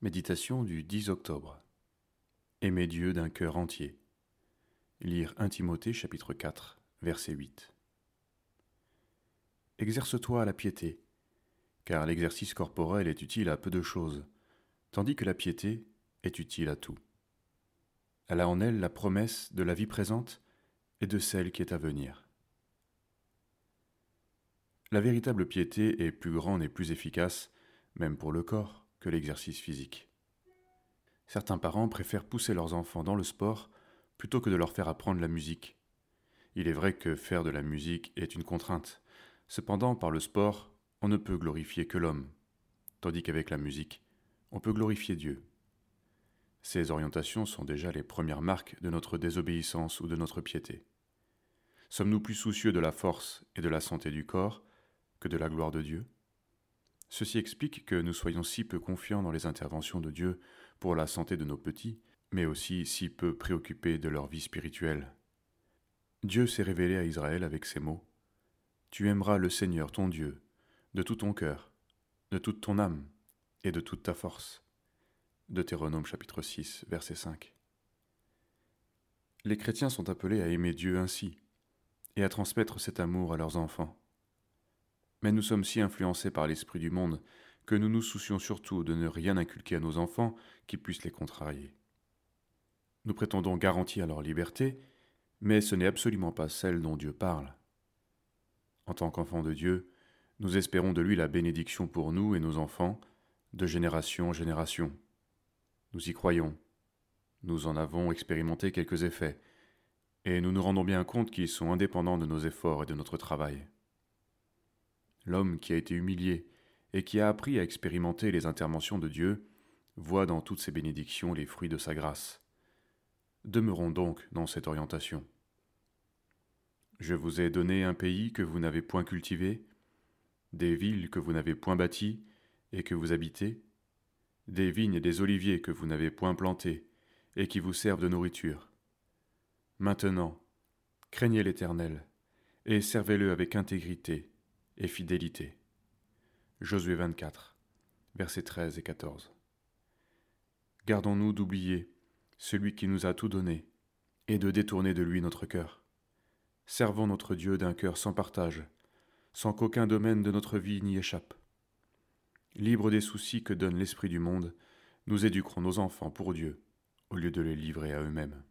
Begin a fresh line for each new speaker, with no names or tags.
Méditation du 10 octobre. Aimer Dieu d'un cœur entier. Lire 1 Timothée chapitre 4, verset 8. Exerce-toi à la piété, car l'exercice corporel est utile à peu de choses, tandis que la piété est utile à tout. Elle a en elle la promesse de la vie présente et de celle qui est à venir. La véritable piété est plus grande et plus efficace, même pour le corps, que l'exercice physique. Certains parents préfèrent pousser leurs enfants dans le sport plutôt que de leur faire apprendre la musique. Il est vrai que faire de la musique est une contrainte. Cependant, par le sport, on ne peut glorifier que l'homme, tandis qu'avec la musique, on peut glorifier Dieu. Ces orientations sont déjà les premières marques de notre désobéissance ou de notre piété. Sommes-nous plus soucieux de la force et de la santé du corps que de la gloire de Dieu? Ceci explique que nous soyons si peu confiants dans les interventions de Dieu pour la santé de nos petits, mais aussi si peu préoccupés de leur vie spirituelle. Dieu s'est révélé à Israël avec ces mots. Tu aimeras le Seigneur ton Dieu de tout ton cœur, de toute ton âme et de toute ta force. Deutéronome chapitre 6 verset 5. Les chrétiens sont appelés à aimer Dieu ainsi et à transmettre cet amour à leurs enfants. Mais nous sommes si influencés par l'esprit du monde que nous nous soucions surtout de ne rien inculquer à nos enfants qui puisse les contrarier. Nous prétendons garantir leur liberté, mais ce n'est absolument pas celle dont Dieu parle. En tant qu'enfants de Dieu, nous espérons de lui la bénédiction pour nous et nos enfants, de génération en génération. Nous y croyons. Nous en avons expérimenté quelques effets, et nous nous rendons bien compte qu'ils sont indépendants de nos efforts et de notre travail l'homme qui a été humilié et qui a appris à expérimenter les interventions de Dieu, voit dans toutes ces bénédictions les fruits de sa grâce. Demeurons donc dans cette orientation. Je vous ai donné un pays que vous n'avez point cultivé, des villes que vous n'avez point bâties et que vous habitez, des vignes et des oliviers que vous n'avez point plantés et qui vous servent de nourriture. Maintenant, craignez l'Éternel et servez-le avec intégrité et fidélité. Josué 24, versets 13 et 14. Gardons-nous d'oublier celui qui nous a tout donné et de détourner de lui notre cœur. Servons notre Dieu d'un cœur sans partage, sans qu'aucun domaine de notre vie n'y échappe. Libres des soucis que donne l'esprit du monde, nous éduquerons nos enfants pour Dieu, au lieu de les livrer à eux-mêmes.